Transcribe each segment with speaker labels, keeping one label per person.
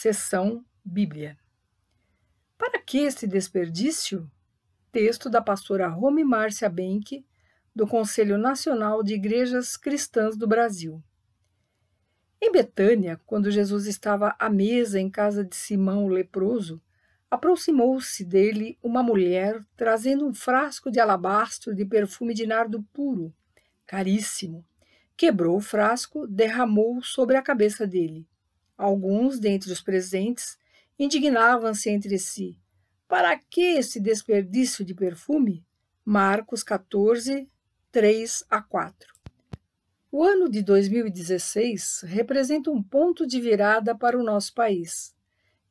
Speaker 1: Seção Bíblia. Para que esse desperdício? Texto da pastora Rome Márcia Benck, do Conselho Nacional de Igrejas Cristãs do Brasil. Em Betânia, quando Jesus estava à mesa em casa de Simão o leproso, aproximou-se dele uma mulher trazendo um frasco de alabastro de perfume de nardo puro, caríssimo. Quebrou o frasco, derramou sobre a cabeça dele. Alguns dentre os presentes indignavam-se entre si. Para que esse desperdício de perfume? Marcos 14, 3 a 4. O ano de 2016 representa um ponto de virada para o nosso país.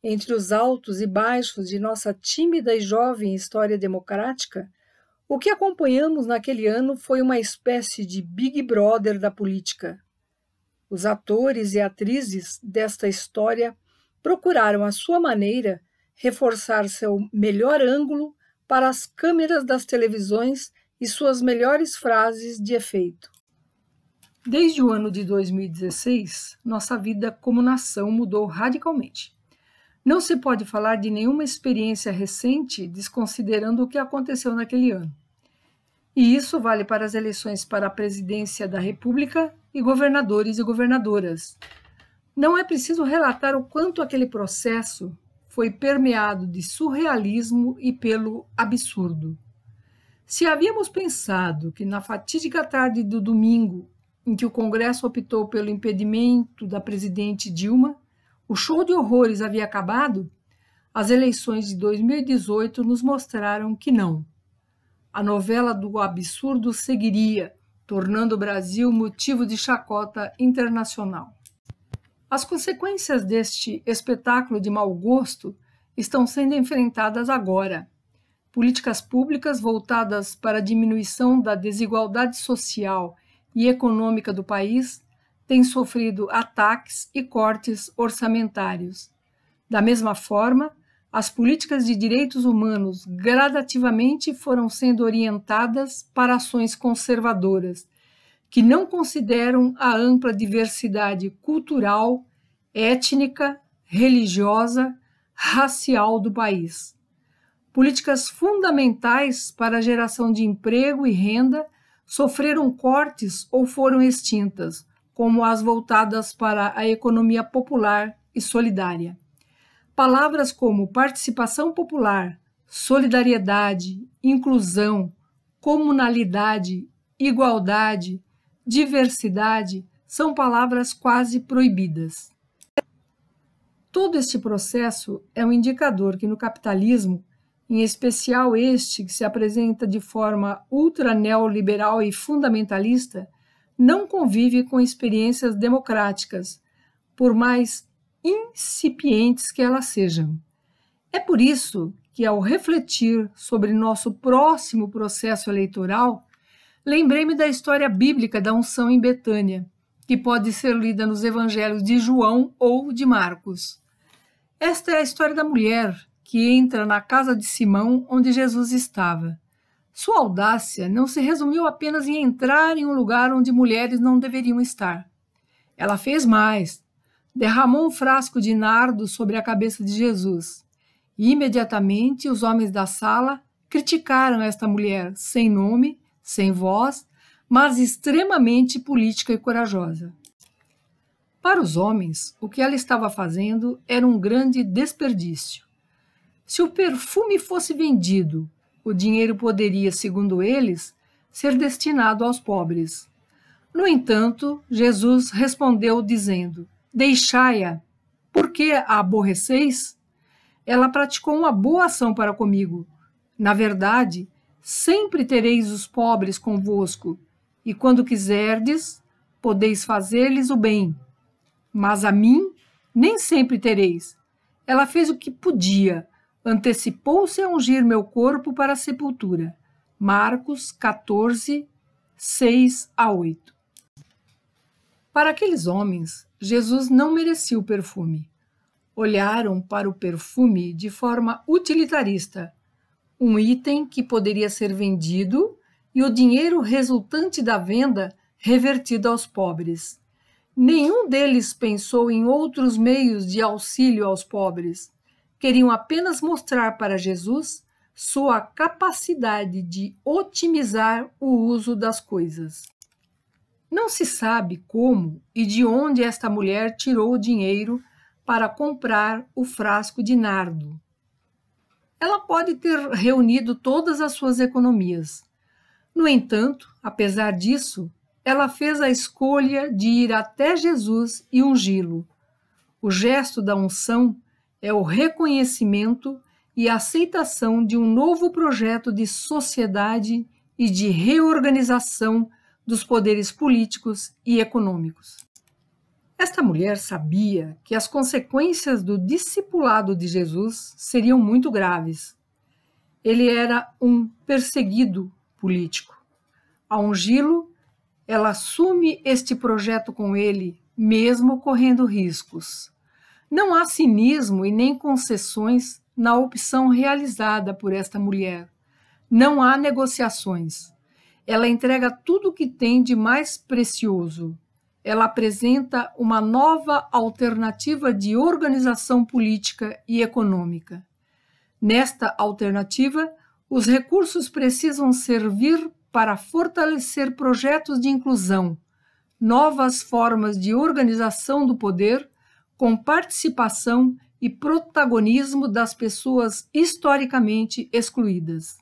Speaker 1: Entre os altos e baixos de nossa tímida e jovem história democrática, o que acompanhamos naquele ano foi uma espécie de Big Brother da política. Os atores e atrizes desta história procuraram, à sua maneira, reforçar seu melhor ângulo para as câmeras das televisões e suas melhores frases de efeito. Desde o ano de 2016, nossa vida como nação mudou radicalmente. Não se pode falar de nenhuma experiência recente desconsiderando o que aconteceu naquele ano. E isso vale para as eleições para a presidência da República e governadores e governadoras. Não é preciso relatar o quanto aquele processo foi permeado de surrealismo e pelo absurdo. Se havíamos pensado que na fatídica tarde do domingo em que o Congresso optou pelo impedimento da presidente Dilma, o show de horrores havia acabado, as eleições de 2018 nos mostraram que não. A novela do absurdo seguiria, tornando o Brasil motivo de chacota internacional. As consequências deste espetáculo de mau gosto estão sendo enfrentadas agora. Políticas públicas voltadas para a diminuição da desigualdade social e econômica do país têm sofrido ataques e cortes orçamentários. Da mesma forma, as políticas de direitos humanos gradativamente foram sendo orientadas para ações conservadoras, que não consideram a ampla diversidade cultural, étnica, religiosa, racial do país. Políticas fundamentais para a geração de emprego e renda sofreram cortes ou foram extintas, como as voltadas para a economia popular e solidária. Palavras como participação popular, solidariedade, inclusão, comunalidade, igualdade, diversidade são palavras quase proibidas. Todo este processo é um indicador que no capitalismo em especial este que se apresenta de forma ultra neoliberal e fundamentalista, não convive com experiências democráticas, por mais incipientes que elas sejam. É por isso que, ao refletir sobre nosso próximo processo eleitoral, lembrei-me da história bíblica da unção em Betânia, que pode ser lida nos evangelhos de João ou de Marcos. Esta é a história da mulher que entra na casa de Simão, onde Jesus estava. Sua audácia não se resumiu apenas em entrar em um lugar onde mulheres não deveriam estar. Ela fez mais. Derramou um frasco de nardo sobre a cabeça de Jesus. E imediatamente os homens da sala criticaram esta mulher, sem nome, sem voz, mas extremamente política e corajosa. Para os homens, o que ela estava fazendo era um grande desperdício. Se o perfume fosse vendido, o dinheiro poderia, segundo eles, ser destinado aos pobres. No entanto, Jesus respondeu dizendo: Deixai-a, por que a aborreceis? Ela praticou uma boa ação para comigo. Na verdade, sempre tereis os pobres convosco, e quando quiserdes, podeis fazer-lhes o bem. Mas a mim nem sempre tereis. Ela fez o que podia antecipou-se a ungir meu corpo para a sepultura. Marcos 14, 6 a 8. Para aqueles homens, Jesus não merecia o perfume. Olharam para o perfume de forma utilitarista, um item que poderia ser vendido e o dinheiro resultante da venda revertido aos pobres. Nenhum deles pensou em outros meios de auxílio aos pobres. Queriam apenas mostrar para Jesus sua capacidade de otimizar o uso das coisas. Não se sabe como e de onde esta mulher tirou o dinheiro para comprar o frasco de nardo. Ela pode ter reunido todas as suas economias. No entanto, apesar disso, ela fez a escolha de ir até Jesus e ungí-lo. O gesto da unção é o reconhecimento e aceitação de um novo projeto de sociedade e de reorganização dos poderes políticos e econômicos. Esta mulher sabia que as consequências do discipulado de Jesus seriam muito graves. Ele era um perseguido político. Ao ungí-lo, ela assume este projeto com ele, mesmo correndo riscos. Não há cinismo e nem concessões na opção realizada por esta mulher. Não há negociações. Ela entrega tudo o que tem de mais precioso. Ela apresenta uma nova alternativa de organização política e econômica. Nesta alternativa, os recursos precisam servir para fortalecer projetos de inclusão, novas formas de organização do poder, com participação e protagonismo das pessoas historicamente excluídas.